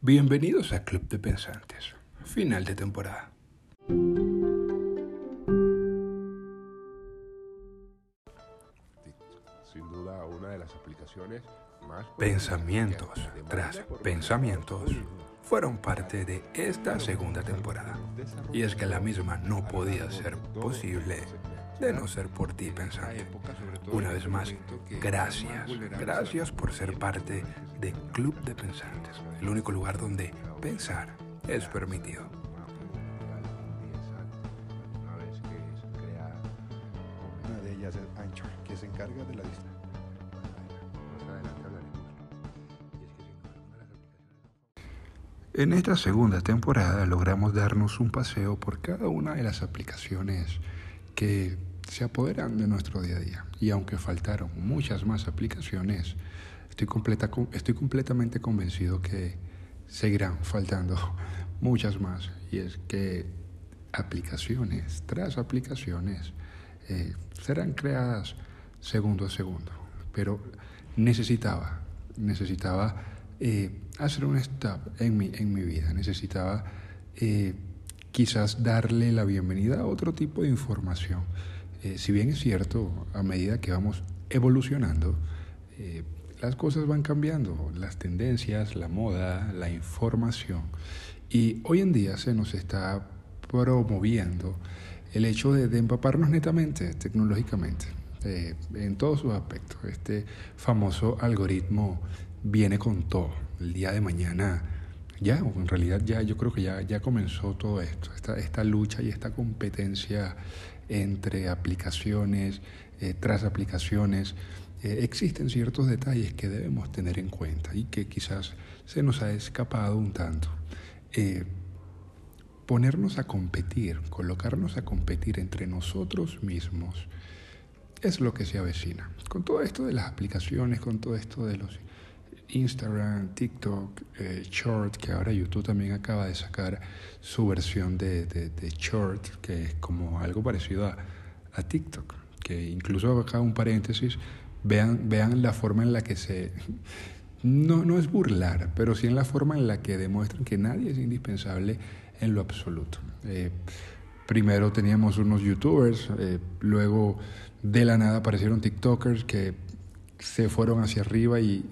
Bienvenidos a Club de Pensantes, final de temporada. Sin duda, una de las aplicaciones más... Pensamientos tras pensamientos fueron parte de esta segunda temporada. Y es que la misma no podía ser posible de no ser por ti pensante. Una vez más, gracias. Gracias por ser parte de Club de Pensantes, el único lugar donde pensar es permitido. Una de ellas es Anchor, que se encarga de la distribución. En esta segunda temporada logramos darnos un paseo por cada una de las aplicaciones que se apoderan de nuestro día a día. Y aunque faltaron muchas más aplicaciones, estoy, completa, estoy completamente convencido que seguirán faltando muchas más. Y es que aplicaciones tras aplicaciones eh, serán creadas segundo a segundo. Pero necesitaba, necesitaba eh, hacer un stop en mi, en mi vida, necesitaba eh, quizás darle la bienvenida a otro tipo de información. Eh, si bien es cierto, a medida que vamos evolucionando, eh, las cosas van cambiando, las tendencias, la moda, la información. Y hoy en día se nos está promoviendo el hecho de, empaparnos netamente tecnológicamente, eh, en todos sus aspectos. Este famoso algoritmo viene con todo. El día de mañana, ya, en realidad ya, yo creo que ya, ya comenzó todo esto, esta, esta lucha y esta competencia entre aplicaciones, eh, tras aplicaciones. Eh, existen ciertos detalles que debemos tener en cuenta y que quizás se nos ha escapado un tanto. Eh, ponernos a competir, colocarnos a competir entre nosotros mismos, es lo que se avecina. Con todo esto de las aplicaciones, con todo esto de los Instagram, TikTok, eh, Short, que ahora YouTube también acaba de sacar su versión de, de, Short, que es como algo parecido a, a, TikTok, que incluso acá un paréntesis, vean, vean la forma en la que se... No, no es burlar, pero sí en la forma en la que demuestran que nadie es indispensable en lo absoluto. Eh, primero teníamos unos youtubers, eh, luego de la nada aparecieron TikTokers que se fueron hacia arriba y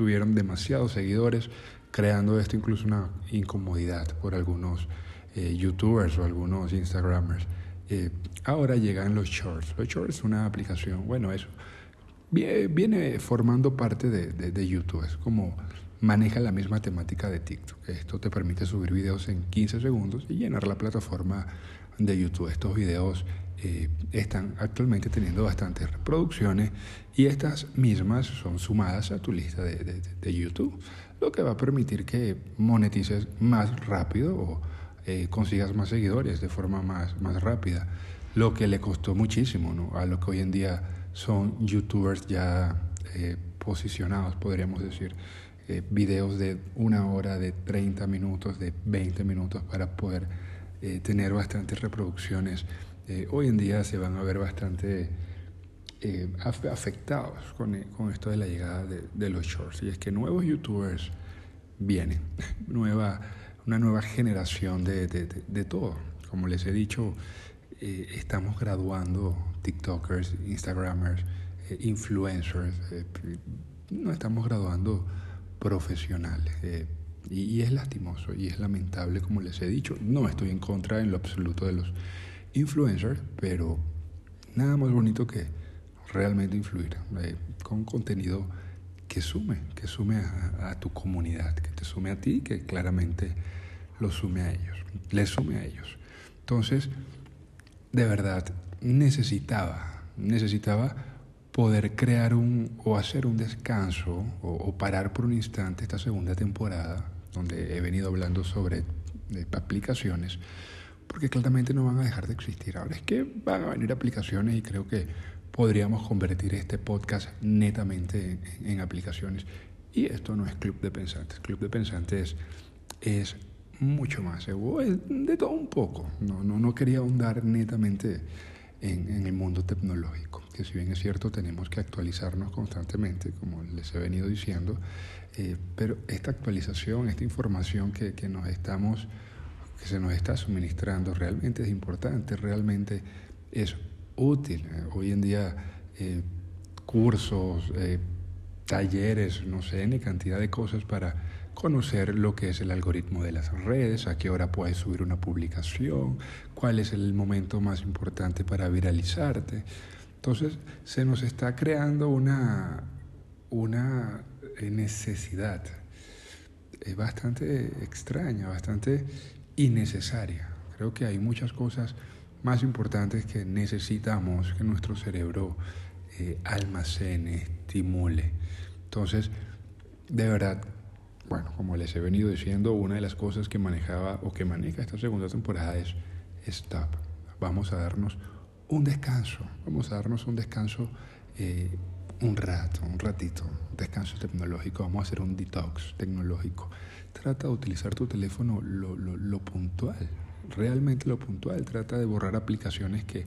tuvieron demasiados seguidores, creando esto incluso una incomodidad por algunos eh, youtubers o algunos instagramers. Eh, ahora llegan los shorts. Los shorts es una aplicación, bueno, eso viene formando parte de, de, de, YouTube. Es como maneja la misma temática de TikTok. Esto te permite subir videos en 15 segundos y llenar la plataforma de YouTube. Estos videos eh, están actualmente teniendo bastantes reproducciones y estas mismas son sumadas a tu lista de, de, YouTube, lo que va a permitir que monetices más rápido o eh, consigas más seguidores de forma más, más rápida, lo que le costó muchísimo ¿no? a lo que hoy en día son youtubers ya eh, posicionados, podríamos decir, videos de una hora, de 30 minutos, de 20 minutos para poder tener bastantes reproducciones. Eh, hoy en día se van a ver bastante afectados con, con, esto de la llegada de, los shorts. Y es que nuevos youtubers vienen, nueva, una nueva generación de, de, de todo. Como les he dicho, estamos graduando TikTokers, Instagramers, influencers, no estamos graduando profesionales. Eh, y, es lastimoso y es lamentable, como les he dicho. No estoy en contra en lo absoluto de los influencers, pero nada más bonito que realmente influir eh, con contenido que sume, que sume a, a, tu comunidad, que te sume a ti, que claramente lo sume a ellos, les sume a ellos. Entonces, de verdad, necesitaba, necesitaba poder crear un o hacer un descanso o, o, parar por un instante esta segunda temporada donde he venido hablando sobre aplicaciones porque claramente no van a dejar de existir. Ahora es que van a venir aplicaciones y creo que podríamos convertir este podcast netamente en, en aplicaciones. Y esto no es Club de Pensantes. Club de Pensantes es mucho más, de todo un poco. No, no, no quería ahondar netamente en, el mundo tecnológico, que si bien es cierto tenemos que actualizarnos constantemente, como les he venido diciendo, eh, pero esta actualización, esta información que, que, nos estamos, que se nos está suministrando realmente es importante, realmente es útil. Hoy en día eh, cursos, eh, talleres, no sé, ni cantidad de cosas para conocer lo que es el algoritmo de las redes, a qué hora puedes subir una publicación, cuál es el momento más importante para viralizarte. Entonces se nos está creando una, una necesidad es bastante extraña, bastante innecesaria. Creo que hay muchas cosas más importantes que necesitamos que nuestro cerebro eh, almacene, estimule. Entonces, de verdad, bueno, como les he venido diciendo, una de las cosas que manejaba o que maneja esta segunda temporada es stop. Vamos a darnos un descanso, vamos a darnos un descanso eh, un rato, un ratito, descanso tecnológico, vamos a hacer un detox tecnológico. Trata de utilizar tu teléfono lo, lo, lo puntual, realmente lo puntual. Trata de borrar aplicaciones que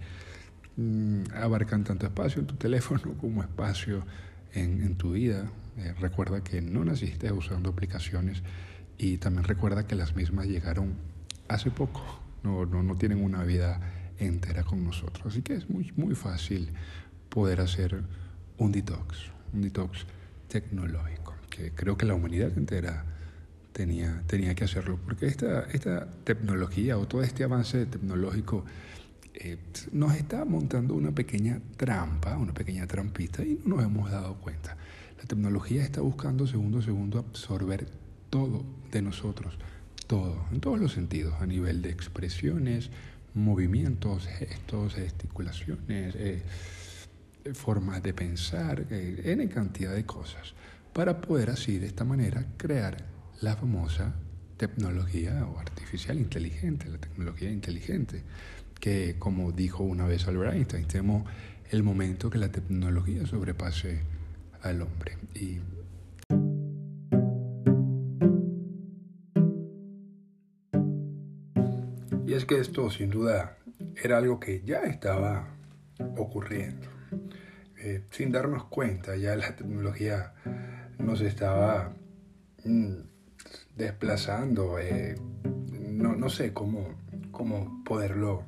mm, abarcan tanto espacio en tu teléfono como espacio en, en tu vida. Eh, recuerda que no naciste usando aplicaciones y también recuerda que las mismas llegaron hace poco, no, no, no tienen una vida entera con nosotros. Así que es muy, muy fácil poder hacer un detox, un detox tecnológico, que creo que la humanidad entera tenía, tenía que hacerlo, porque esta, esta tecnología o todo este avance tecnológico eh, nos está montando una pequeña trampa, una pequeña trampita y no nos hemos dado cuenta. La tecnología está buscando segundo a segundo absorber todo de nosotros, todo, en todos los sentidos, a nivel de expresiones, movimientos, gestos, gesticulaciones, eh, formas de pensar, eh, N cantidad de cosas, para poder así, de esta manera, crear la famosa tecnología o artificial inteligente, la tecnología inteligente, que como dijo una vez Albert Einstein, temo el momento que la tecnología sobrepase al hombre. Y Y es que esto sin duda era algo que ya estaba ocurriendo. Eh, sin darnos cuenta, ya la tecnología nos estaba mm, desplazando, eh, no, no, sé cómo, cómo poderlo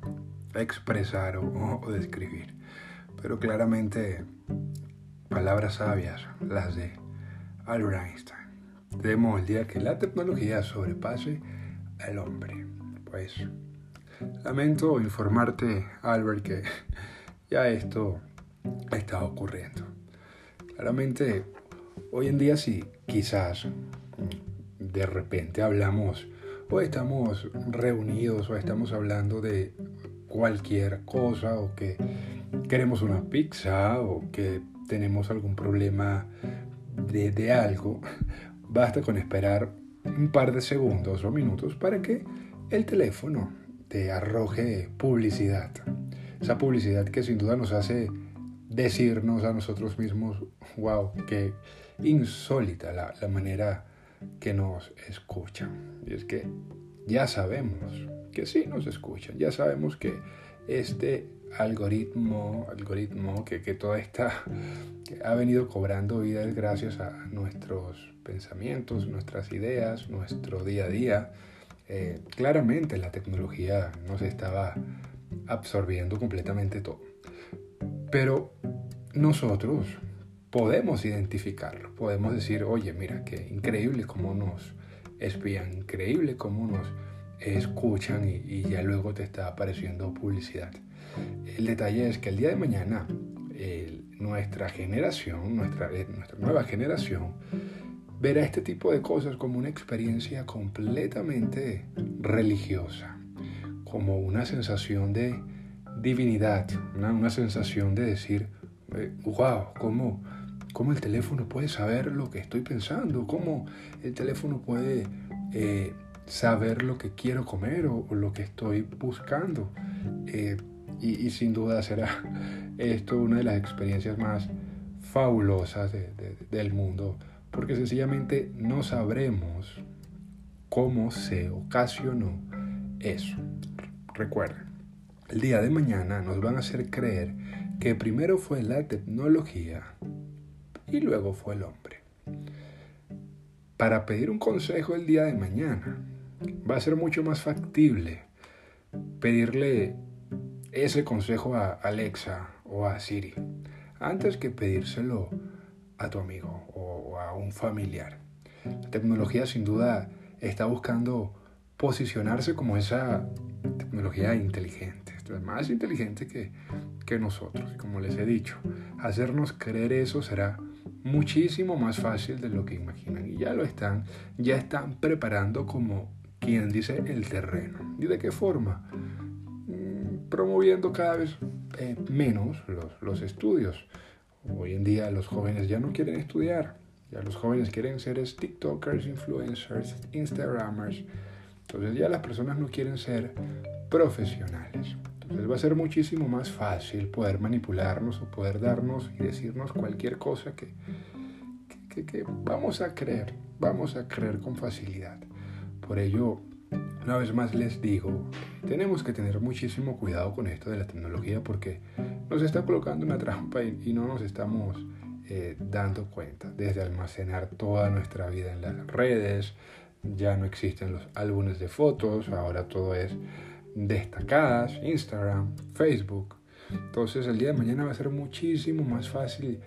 expresar o, describir, pero claramente palabras sabias, las de Albert Einstein. Temo el día que la tecnología sobrepase al hombre. Pues lamento informarte, Albert, que ya esto está ocurriendo. Claramente, hoy en día sí, quizás de repente hablamos o estamos reunidos o estamos hablando de cualquier cosa o que queremos una pizza o que tenemos algún problema de, algo, basta con esperar un par de segundos o minutos para que el teléfono te arroje publicidad. Esa publicidad que sin duda nos hace decirnos a nosotros mismos, wow, qué insólita la, la manera que nos escuchan. Y es que ya sabemos que sí nos escuchan, ya sabemos que este algoritmo, algoritmo que, que toda esta que ha venido cobrando vida gracias a nuestros pensamientos, nuestras ideas, nuestro día a día. Eh, claramente la tecnología nos estaba absorbiendo completamente todo. Pero nosotros podemos identificarlo, podemos decir, oye, mira, qué increíble cómo nos espían, increíble cómo nos escuchan y, ya luego te está apareciendo publicidad. El detalle es que el día de mañana nuestra generación, nuestra, eh, nuestra nueva generación, verá este tipo de cosas como una experiencia completamente religiosa, como una sensación de divinidad, una, una sensación de decir, wow, eh, ¿cómo, ¿cómo, el teléfono puede saber lo que estoy pensando? ¿Cómo el teléfono puede eh, saber lo que quiero comer o, lo que estoy buscando? Eh, y, sin duda será esto una de las experiencias más fabulosas del mundo, porque sencillamente no sabremos cómo se ocasionó eso. Recuerden, el día de mañana nos van a hacer creer que primero fue la tecnología y luego fue el hombre. Para pedir un consejo el día de mañana va a ser mucho más factible pedirle ese consejo a Alexa o a Siri antes que pedírselo a tu amigo o a un familiar. La tecnología sin duda está buscando posicionarse como esa tecnología inteligente. Más inteligente que, que nosotros. Como les he dicho, hacernos creer eso será muchísimo más fácil de lo que imaginan. Y ya lo están, ya están preparando como quien dice el terreno. ¿Y de qué forma? Mm, promoviendo cada vez eh, menos los, los estudios. Hoy en día los jóvenes ya no quieren estudiar. Ya los jóvenes quieren ser TikTokers, influencers, Instagramers. Entonces ya las personas no quieren ser profesionales. Entonces va a ser muchísimo más fácil poder manipularnos o poder darnos y decirnos cualquier cosa que, que, vamos a creer, vamos a creer con facilidad. Por ello, una vez más les digo, tenemos que tener muchísimo cuidado con esto de la tecnología porque nos está colocando una trampa y, no nos estamos eh, dando cuenta. Desde almacenar toda nuestra vida en las redes, ya no existen los álbumes de fotos, ahora todo es destacadas, Instagram, Facebook. Entonces el día de mañana va a ser muchísimo más fácil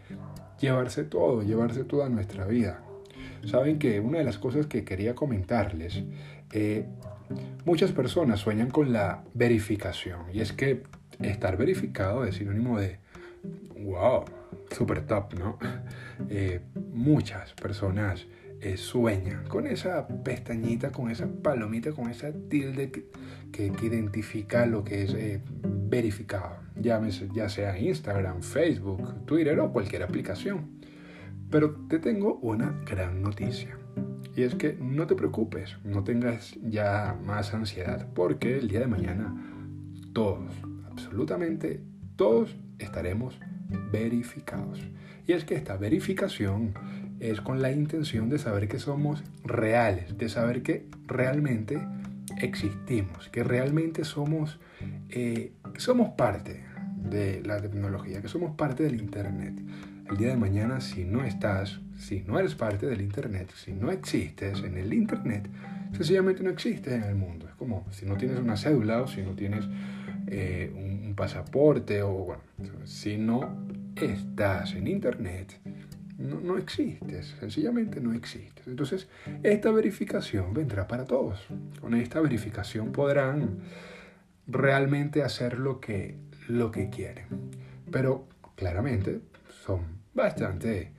llevarse todo, llevarse toda nuestra vida. Saben que una de las cosas que quería comentarles, eh, muchas personas sueñan con la verificación y es que estar verificado es sinónimo de, wow, super top, ¿no? Eh, muchas personas eh, sueñan con esa pestañita, con esa palomita, con esa tilde que, identifica lo que es eh, verificado, ya sea Instagram, Facebook, Twitter o cualquier aplicación. Pero te tengo una gran noticia. Y es que no te preocupes, no tengas ya más ansiedad, porque el día de mañana todos, absolutamente todos estaremos verificados. Y es que esta verificación es con la intención de saber que somos reales, de saber que realmente existimos, que realmente somos, eh, somos parte de la tecnología, que somos parte del Internet. El día de mañana, si no estás, si no eres parte del Internet, si no existes en el Internet, sencillamente no existes en el mundo. Es como si no tienes una cédula o si no tienes eh, un, un pasaporte o bueno, si no estás en Internet, no, no, existes, sencillamente no existes. Entonces, esta verificación vendrá para todos. Con esta verificación podrán realmente hacer lo que, lo que quieren. Pero claramente son bastante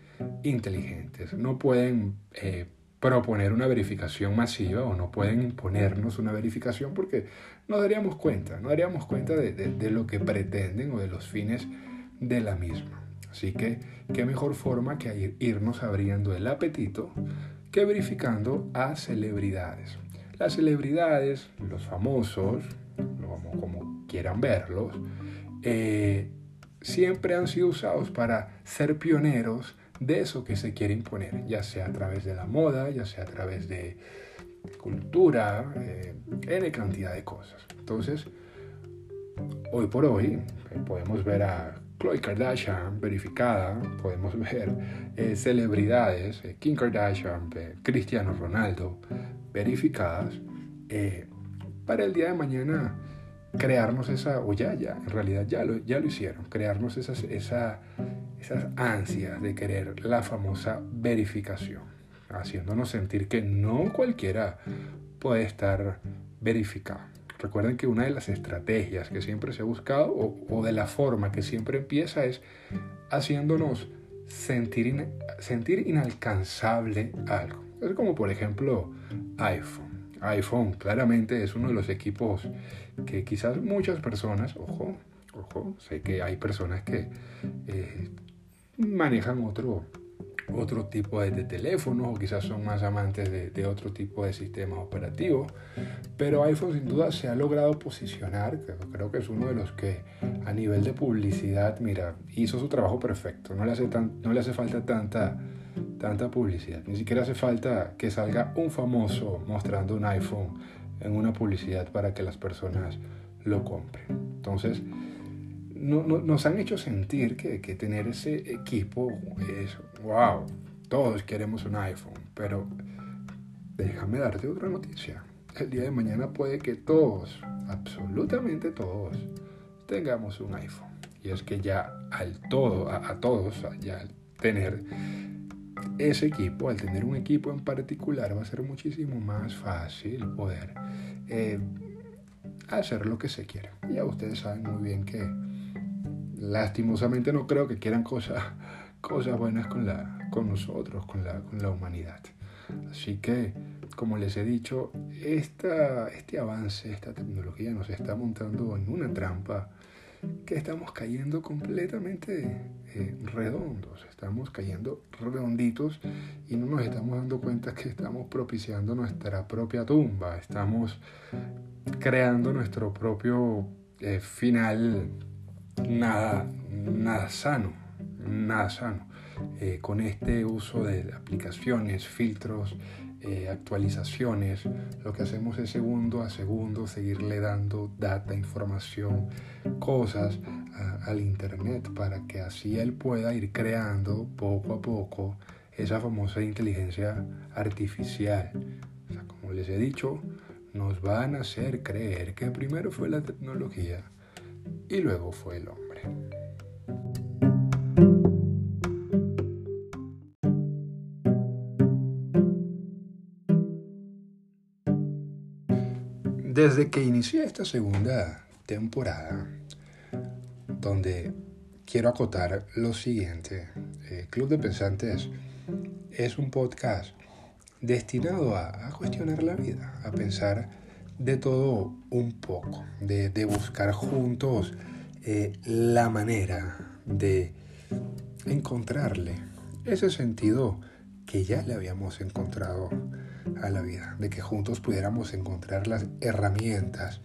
inteligentes. No pueden eh, proponer una verificación masiva o no pueden imponernos una verificación porque no daríamos cuenta, no daríamos cuenta de lo que pretenden o de los fines de la misma. Así que, ¿qué mejor forma que irnos abriendo el apetito que verificando a celebridades? Las celebridades, los famosos, como quieran verlos, eh, siempre han sido usados para ser pioneros de eso que se quiere imponer, ya sea a través de la moda, ya sea a través de cultura, eh, N cantidad de cosas. Entonces, hoy por hoy eh, podemos ver a Chloe Kardashian verificada, podemos ver eh, celebridades, eh, Kim Kardashian, eh, Cristiano Ronaldo verificadas, para el día de mañana crearnos esa, o ya, ya, en realidad ya lo, ya lo hicieron, crearnos esas, esa, esas ansias de querer la famosa verificación, haciéndonos sentir que no cualquiera puede estar verificado. Recuerden que una de las estrategias que siempre se ha buscado o, de la forma que siempre empieza es haciéndonos sentir, sentir inalcanzable algo. Es como por ejemplo iPhone. iPhone claramente es uno de los equipos que quizás muchas personas, ojo, ojo, sé que hay personas que eh, manejan otro, otro tipo de, teléfonos o quizás son más amantes de, otro tipo de sistemas operativos. Pero iPhone sin duda se ha logrado posicionar, creo, que es uno de los que a nivel de publicidad, mira, hizo su trabajo perfecto. No le hace, tan, no le hace falta tanta, tanta publicidad. Ni siquiera hace falta que salga un famoso mostrando un iPhone en una publicidad para que las personas lo compren. Entonces, no, nos han hecho sentir que, que tener ese equipo es, wow, todos queremos un iPhone, pero déjame darte otra noticia. El día de mañana puede que todos, absolutamente todos, tengamos un iPhone. Y es que ya al todo, a, todos, ya al tener ese equipo, al tener un equipo en particular, va a ser muchísimo más fácil poder eh, hacer lo que se quiera. Ya ustedes saben muy bien que lastimosamente no creo que quieran cosas, cosas buenas con, la, con nosotros, con la, con la humanidad. Así que, como les he dicho, este avance, esta tecnología nos está montando en una trampa que estamos cayendo completamente eh, redondos, estamos cayendo redonditos y no nos estamos dando cuenta que estamos propiciando nuestra propia tumba, estamos creando nuestro propio eh, final. Nada, nada sano, nada sano. Eh, con este uso de aplicaciones, filtros, eh, actualizaciones, lo que hacemos es segundo a segundo seguirle dando data, información, cosas al Internet para que así él pueda ir creando poco a poco esa famosa inteligencia artificial. como les he dicho, nos van a hacer creer que primero fue la tecnología y luego fue el hombre. Desde que inicié esta segunda temporada, donde quiero acotar lo siguiente, eh, Club de Pensantes es un podcast destinado a, cuestionar la vida, a pensar de todo un poco, de, buscar juntos eh, la manera de encontrarle ese sentido que ya le habíamos encontrado a la vida, de que juntos pudiéramos encontrar las herramientas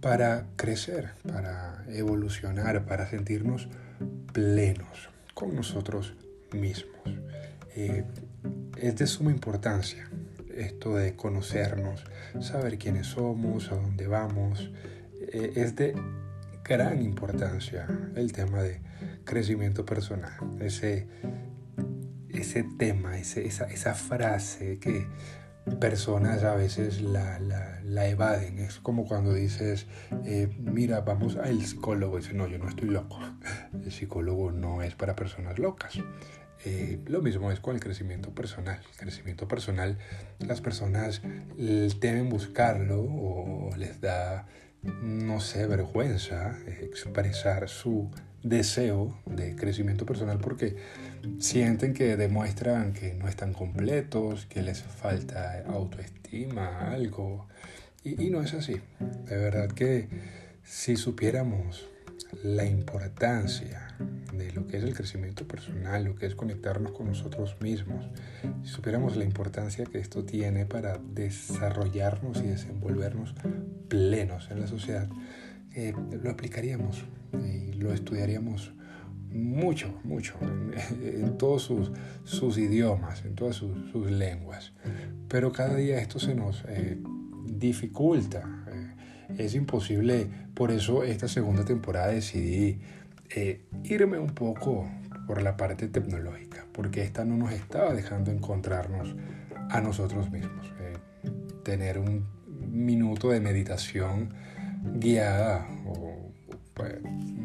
para crecer, para evolucionar, para sentirnos plenos con nosotros mismos. Eh, es de suma importancia esto de conocernos, saber quiénes somos, a dónde vamos, eh, es de gran importancia el tema de crecimiento personal, ese, ese tema, ese, esa, esa frase que personas a veces la, la, evaden. Es como cuando dices, eh, mira, vamos al psicólogo. Dice, no, yo no estoy loco. El psicólogo no es para personas locas. Eh, lo mismo es con el crecimiento personal. El crecimiento personal, las personas deben buscarlo o les da, no sé, vergüenza expresar su deseo de crecimiento personal porque sienten que demuestran que no están completos, que les falta autoestima, algo. Y, y no es así. De verdad que si supiéramos la importancia de lo que es el crecimiento personal, lo que es conectarnos con nosotros mismos, si supiéramos la importancia que esto tiene para desarrollarnos y desenvolvernos plenos en la sociedad, eh, lo aplicaríamos y lo estudiaríamos mucho, mucho, en, todos sus, sus, idiomas, en todas sus, lenguas. Pero cada día esto se nos eh, dificulta. Eh, es imposible, por eso esta segunda temporada decidí eh, irme un poco por la parte tecnológica, porque esta no nos estaba dejando encontrarnos a nosotros mismos. Eh, tener un minuto de meditación guiada o pues,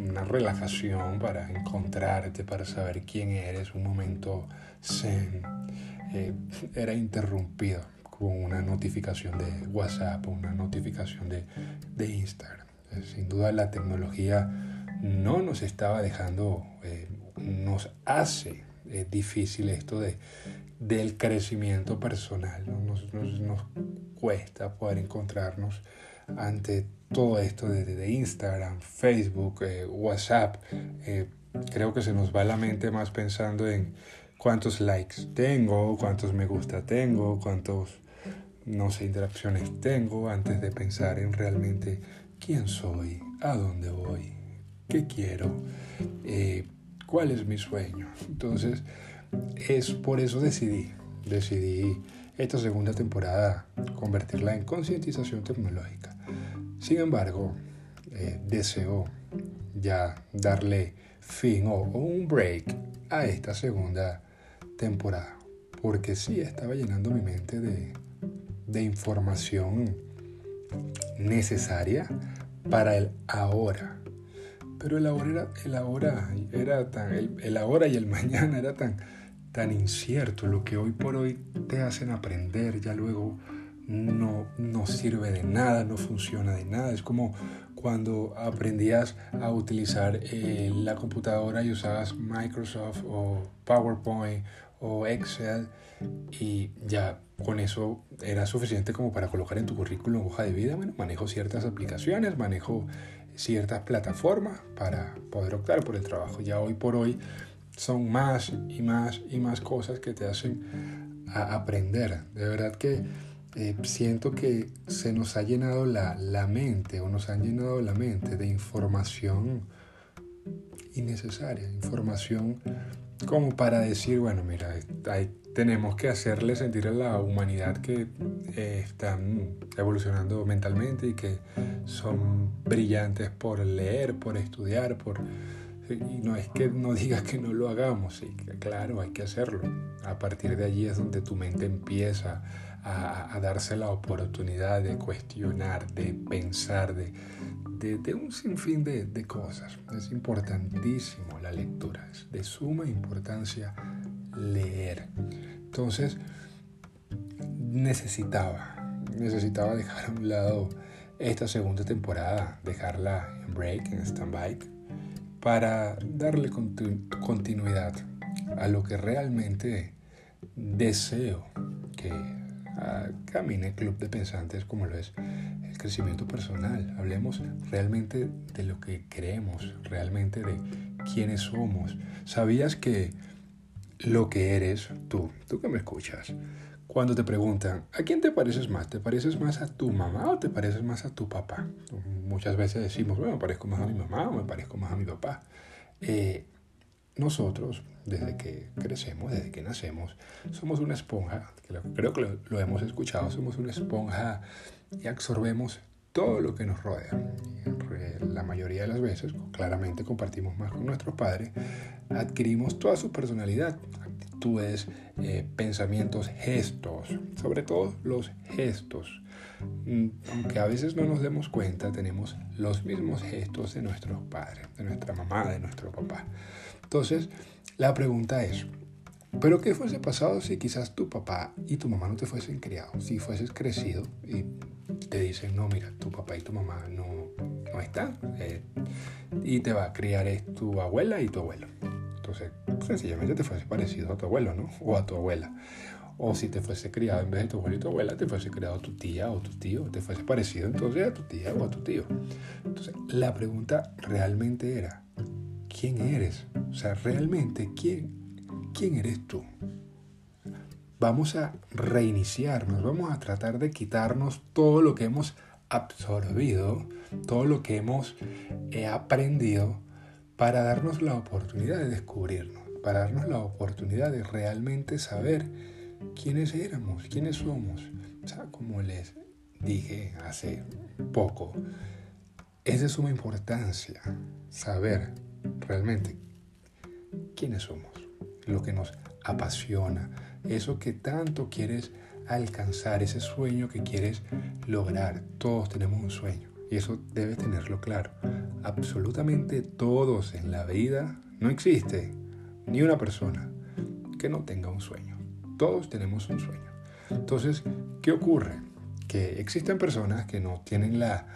una relajación para encontrarte, para saber quién eres, un momento zen, eh, era interrumpido con una notificación de WhatsApp una notificación de, de Instagram. Sin duda la tecnología no nos estaba dejando, eh, nos hace eh, difícil esto de, del crecimiento personal. Nos, nos, cuesta poder encontrarnos ante todo esto de, Instagram, Facebook, eh, WhatsApp. creo que se nos va la mente más pensando en cuántos likes tengo, cuántos me gusta tengo, cuántos, no sé, interacciones tengo, antes de pensar en realmente quién soy, a dónde voy, qué quiero, eh, cuál es mi sueño. Entonces, es por eso decidí, decidí esta segunda temporada convertirla en concientización tecnológica. Sin embargo, eh, deseo ya darle fin o, un break a esta segunda temporada. Porque sí estaba llenando mi mente de, de información necesaria para el ahora. Pero el ahora era, el ahora era tan, el, ahora y el mañana era tan, tan incierto. Lo que hoy por hoy te hacen aprender, ya luego no, no sirve de nada, no funciona de nada. Es como cuando aprendías a utilizar eh, la computadora y usabas Microsoft o PowerPoint o Excel y ya con eso era suficiente como para colocar en tu currículum hoja de vida. Bueno, manejo ciertas aplicaciones, manejo ciertas plataformas para poder optar por el trabajo. Ya hoy por hoy son más y más y más cosas que te hacen aprender. De verdad que eh, siento que se nos ha llenado la, la, mente o nos han llenado la mente de información innecesaria, información como para decir, bueno, mira, tenemos que hacerle sentir a la humanidad que eh, están evolucionando mentalmente y que son brillantes por leer, por estudiar, por... Y no es que no digas que no lo hagamos, sí, claro, hay que hacerlo. A partir de allí es donde tu mente empieza a, darse la oportunidad de cuestionar, de pensar, de, de, un sinfín de, cosas. Es importantísimo la lectura, es de suma importancia leer. Entonces, necesitaba, necesitaba dejar a un lado esta segunda temporada, dejarla en break, en stand-by, para darle continuidad a lo que realmente deseo que camine Club de Pensantes como lo es el crecimiento personal. Hablemos realmente de lo que creemos, realmente de quiénes somos. ¿Sabías que lo que eres tú, tú que me escuchas, cuando te preguntan, ¿a quién te pareces más? ¿Te pareces más a tu mamá o te pareces más a tu papá? Muchas veces decimos, bueno, me parezco más a mi mamá o me parezco más a mi papá. Eh, nosotros, desde que crecemos, desde que nacemos, somos una esponja, creo que lo, hemos escuchado, somos una esponja y absorbemos todo lo que nos rodea. La mayoría de las veces, claramente compartimos más con nuestros padres, adquirimos toda su personalidad, actitudes, eh, pensamientos, gestos, sobre todo los gestos. Mm, aunque a veces no nos demos cuenta, tenemos los mismos gestos de nuestros padres, de nuestra mamá, de nuestro papá. Entonces, la pregunta es, ¿pero qué fuese pasado si quizás tu papá y tu mamá no te fuesen criados? Si fueses crecido y te dicen, no, mira, tu papá y tu mamá no, no están eh, y te va a criar es tu abuela y tu abuelo. Entonces, sencillamente te fuese parecido a tu abuelo, ¿no? O a tu abuela. O si te fuese criado en vez de tu abuelo y tu abuela, te fuese criado tu tía o tu tío, te fuese parecido entonces a tu tía o a tu tío. Entonces, la pregunta realmente era, quién eres. O sea, realmente, ¿quién, quién eres tú? Vamos a reiniciarnos, vamos a tratar de quitarnos todo lo que hemos absorbido, todo lo que hemos eh, aprendido para darnos la oportunidad de descubrirnos, para darnos la oportunidad de realmente saber quiénes éramos, quiénes somos. O sea, como les dije hace poco, es de suma importancia saber realmente quiénes somos, lo que nos apasiona, eso que tanto quieres alcanzar, ese sueño que quieres lograr. Todos tenemos un sueño y eso debes tenerlo claro. Absolutamente todos en la vida no existe ni una persona que no tenga un sueño. Todos tenemos un sueño. Entonces, ¿qué ocurre? Que existen personas que no tienen la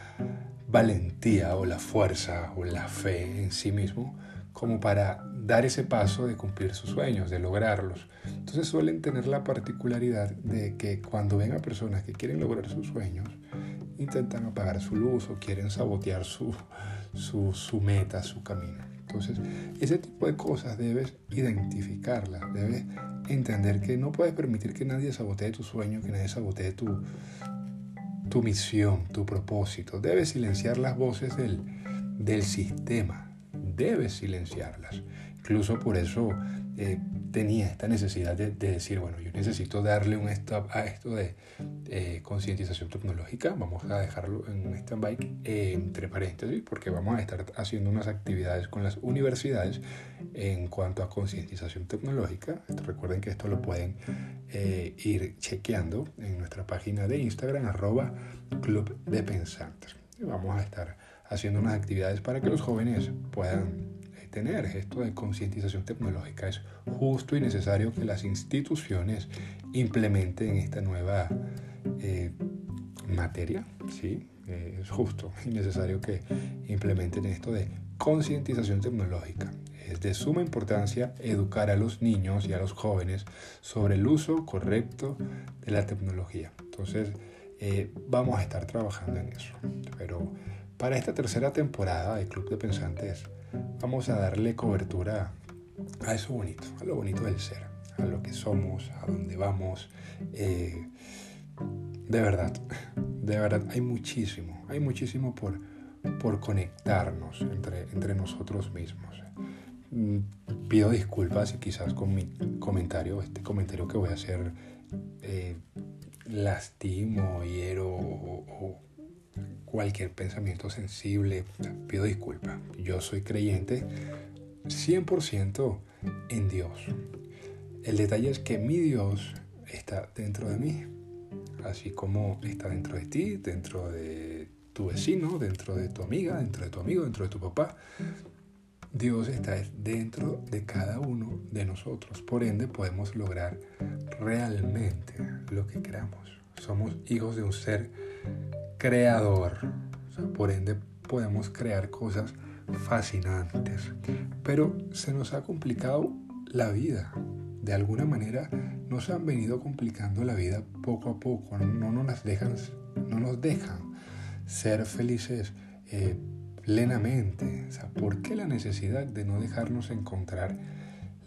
valentía o la fuerza o la fe en sí mismo como para dar ese paso de cumplir sus sueños, de lograrlos. Entonces suelen tener la particularidad de que cuando ven a personas que quieren lograr sus sueños, intentan apagar su luz o quieren sabotear su, su, meta, su camino. Entonces, ese tipo de cosas debes identificarlas, debes entender que no puedes permitir que nadie sabotee tu sueño, que nadie sabotee tu, tu misión, tu propósito. Debes silenciar las voces del, del sistema. Debes silenciarlas. Incluso por eso eh, tenía esta necesidad de, decir, bueno, yo necesito darle un stop a esto de eh, concientización tecnológica, vamos a dejarlo en un stand-by eh, entre paréntesis, porque vamos a estar haciendo unas actividades con las universidades en cuanto a concientización tecnológica. Recuerden que esto lo pueden eh, ir chequeando en nuestra página de Instagram, arroba Club de Pensantes. Vamos a estar haciendo unas actividades para que los jóvenes puedan tener esto de concientización tecnológica. Es justo y necesario que las instituciones implementen esta nueva eh, materia, ¿sí? Eh, es justo y necesario que implementen esto de concientización tecnológica. Es de suma importancia educar a los niños y a los jóvenes sobre el uso correcto de la tecnología. Entonces, eh, vamos a estar trabajando en eso. Pero para esta tercera temporada de Club de Pensantes, vamos a darle cobertura a eso bonito, a lo bonito del ser, a lo que somos, a dónde vamos. Eh, de verdad, de verdad, hay muchísimo, hay muchísimo por, por conectarnos entre, entre nosotros mismos. Mm, pido disculpas y quizás con mi comentario, este comentario que voy a hacer, eh, lastimo, hiero o cualquier pensamiento sensible, pido disculpas. Yo soy creyente 100% en Dios. El detalle es que mi Dios está dentro de mí, así como está dentro de ti, dentro de tu vecino, dentro de tu amiga, dentro de tu amigo, dentro de tu papá. Dios está dentro de cada uno de nosotros. Por ende, podemos lograr realmente lo que queramos. Somos hijos de un ser creador. por ende podemos crear cosas fascinantes. Pero se nos ha complicado la vida. De alguna manera nos han venido complicando la vida poco a poco. No, nos, dejan, no nos dejan ser felices eh, plenamente. ¿Por qué la necesidad de no dejarnos encontrar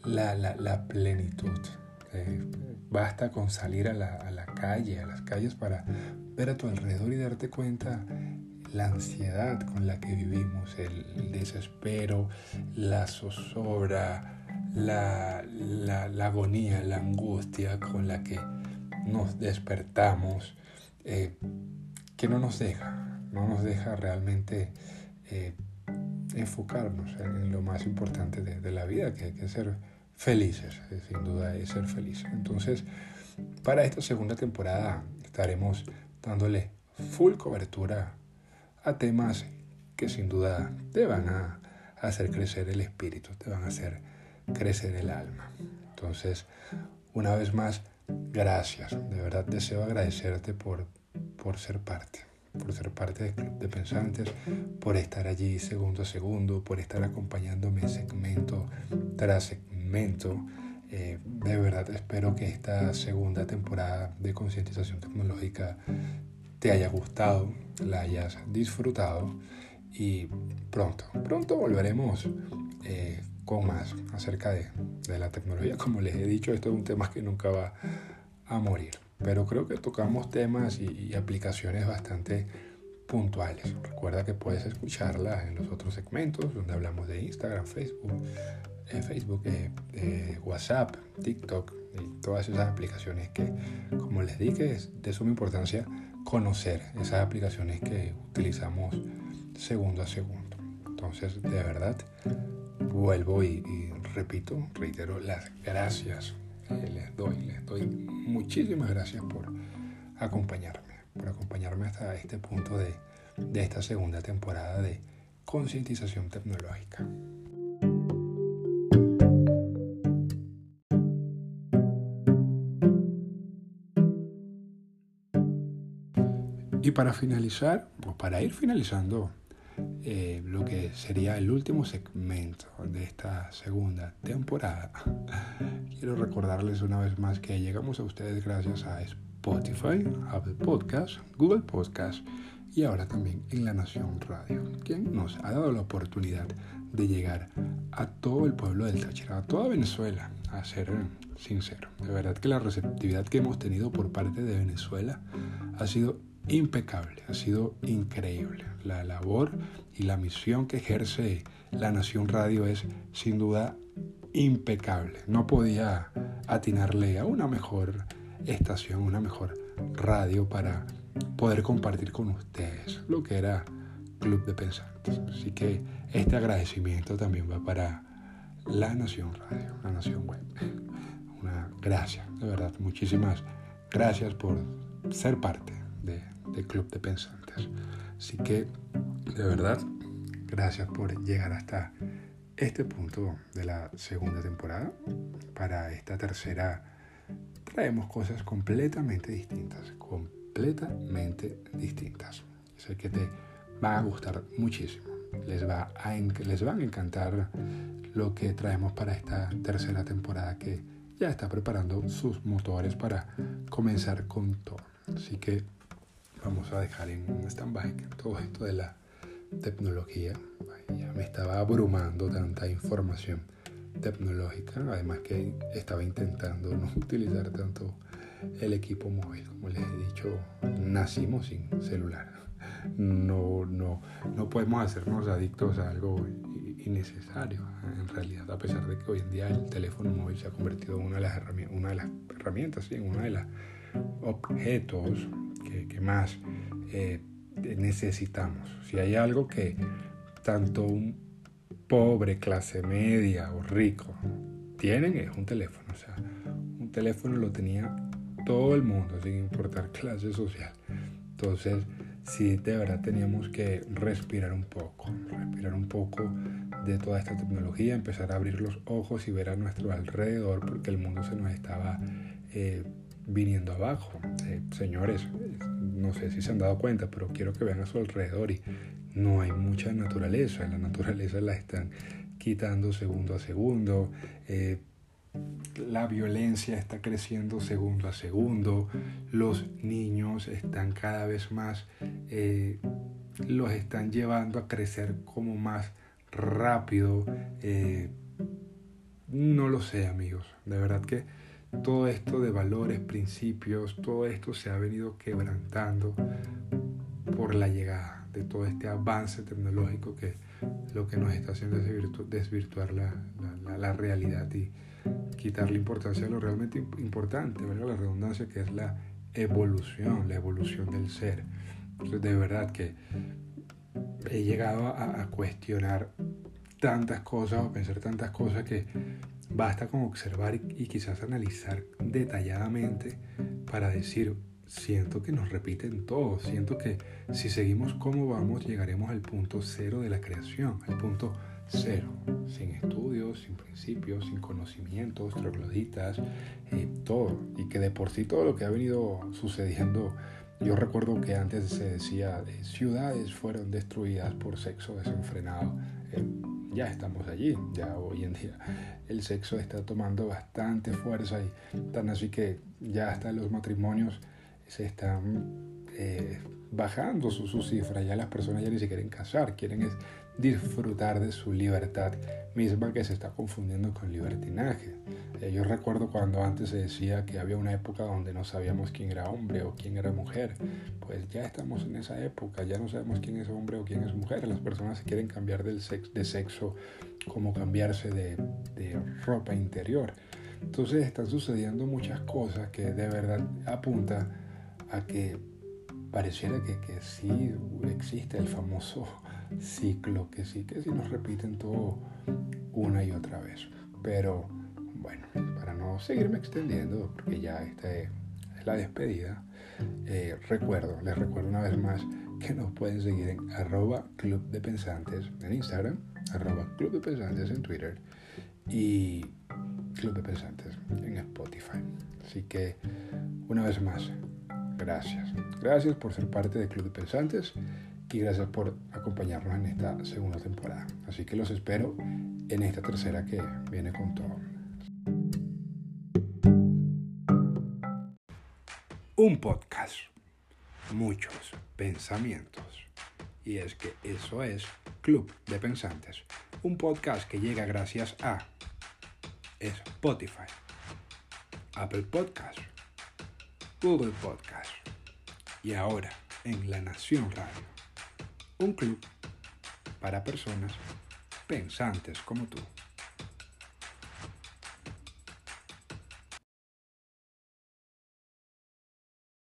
la, plenitud? Eh, basta con salir a la, a la calle, a las calles para ver a tu alrededor y darte cuenta la ansiedad con la que vivimos, el desespero, la zozobra, la, agonía, la angustia con la que nos despertamos, eh, que no nos deja, no nos deja realmente eh, enfocarnos en, lo más importante de, la vida, que hay ser felices, eh, sin duda es ser felices. Entonces, para esta segunda temporada estaremos dándole full cobertura a temas que sin duda te van a hacer crecer el espíritu, te van a hacer crecer el alma. Entonces, una vez más, gracias. De verdad deseo agradecerte por, por ser parte, por ser parte del Club de Pensantes, por estar allí segundo a segundo, por estar acompañándome segmento tras segmento. Eh, de verdad espero que esta segunda temporada de concientización tecnológica te haya gustado, la hayas disfrutado y pronto, pronto volveremos eh, con más acerca de, la tecnología. Como les he dicho, esto es un tema que nunca va a morir, pero creo que tocamos temas y, aplicaciones bastante puntuales. Recuerda que puedes escucharla en los otros segmentos donde hablamos de Instagram, Facebook, Facebook, eh, eh, WhatsApp, TikTok y todas esas aplicaciones que, como les dije, es de suma importancia conocer esas aplicaciones que utilizamos segundo a segundo. Entonces, de verdad, vuelvo y, repito, reitero las gracias les doy, les doy muchísimas gracias por acompañarme, por acompañarme hasta este punto de, de esta segunda temporada de concientización tecnológica. Y para finalizar, o para ir finalizando eh, lo que sería el último segmento de esta segunda temporada, quiero recordarles una vez más que llegamos a ustedes gracias a Spotify, Apple Podcast, Google Podcast y ahora también en La Nación Radio, quien nos ha dado la oportunidad de llegar a todo el pueblo del Táchira, a toda Venezuela, a ser sincero. De verdad que la receptividad que hemos tenido por parte de Venezuela ha sido impecable, ha sido increíble. La labor y la misión que ejerce la Nación Radio es sin duda impecable. No podía atinarle a una mejor estación, una mejor radio para poder compartir con ustedes lo que era Club de Pensantes. Así que este agradecimiento también va para la Nación Radio, la Nación Web. Una gracias, de verdad, muchísimas gracias por ser parte de, del Club de Pensantes. Así que, de verdad, gracias por llegar hasta este punto de la segunda temporada. Para esta tercera traemos cosas completamente distintas, completamente distintas. Sé que te va a gustar muchísimo. Les, va a, les van a encantar lo que traemos para esta tercera temporada que ya está preparando sus motores para comenzar con todo. Así que vamos a dejar en stand-by todo esto de la tecnología. Ya me estaba abrumando tanta información tecnológica, además que estaba intentando no utilizar tanto el equipo móvil. Como les he dicho, nacimos sin celular. No, no, no podemos hacernos adictos a algo innecesario en realidad, a pesar de que hoy en día el teléfono móvil se ha convertido en una de las herramientas, una de las herramientas sí, en uno de los objetos que, que más eh, necesitamos. Si hay algo que tanto un pobre, clase media o rico tienen, es un teléfono. O sea, un teléfono lo tenía todo el mundo, sin importar clase social. Entonces, sí, de verdad teníamos que respirar un poco, respirar un poco de toda esta tecnología, empezar a abrir los ojos y ver a nuestro alrededor, porque el mundo se nos estaba eh, viniendo abajo. Eh, señores, no sé si se han dado cuenta, pero quiero que vean a su alrededor y no hay mucha naturaleza. La naturaleza la están quitando segundo a segundo. Eh, la violencia está creciendo segundo a segundo. Los niños están cada vez más, eh, los están llevando a crecer como más rápido. Eh, no lo sé, amigos. De verdad que todo esto de valores, principios, todo esto se ha venido quebrantando por la llegada de todo este avance tecnológico que lo que nos está haciendo es desvirtuar la, la, realidad y quitarle importancia a lo realmente importante, ¿verdad? la redundancia que es la evolución, la evolución del ser. Entonces, de verdad que he llegado a, a cuestionar tantas cosas o pensar tantas cosas que Basta con observar y quizás analizar detalladamente para decir, siento que nos repiten todo, siento que si seguimos como vamos llegaremos al punto cero de la creación, al punto cero, sin estudios, sin principios, sin conocimientos, trogloditas, eh, todo. Y que de por sí todo lo que ha venido sucediendo, yo recuerdo que antes se decía, eh, ciudades fueron destruidas por sexo desenfrenado. Eh, ya estamos allí, ya hoy en día el sexo está tomando bastante fuerza y tan así que ya hasta los matrimonios se están eh, bajando su, su, cifra, ya las personas ya ni se quieren casar, quieren es disfrutar de su libertad misma que se está confundiendo con libertinaje. Eh, yo recuerdo cuando antes se decía que había una época donde no sabíamos quién era hombre o quién era mujer. Pues ya estamos en esa época, ya no sabemos quién es hombre o quién es mujer. Las personas se quieren cambiar del de sexo como cambiarse de, de ropa interior. Entonces están sucediendo muchas cosas que de verdad apunta a que pareciera que, que sí existe el famoso ciclo que sí, que sí nos repiten todo una y otra vez. Pero bueno, para no seguirme extendiendo, porque ya esta es la despedida, eh, recuerdo, les recuerdo una vez más que nos pueden seguir en arroba club de pensantes en Instagram, arroba club de pensantes en Twitter y club de pensantes en Spotify. Así que una vez más, gracias. Gracias por ser parte del Club de Pensantes y gracias por acompañarnos en esta segunda temporada. Así que los espero en esta tercera que viene con todo. Un podcast, muchos pensamientos. Y es que eso es Club de Pensantes, un podcast que llega gracias a Spotify, Apple Podcast, Google Podcast y ahora en La Nación Radio un club para personas pensantes como tú.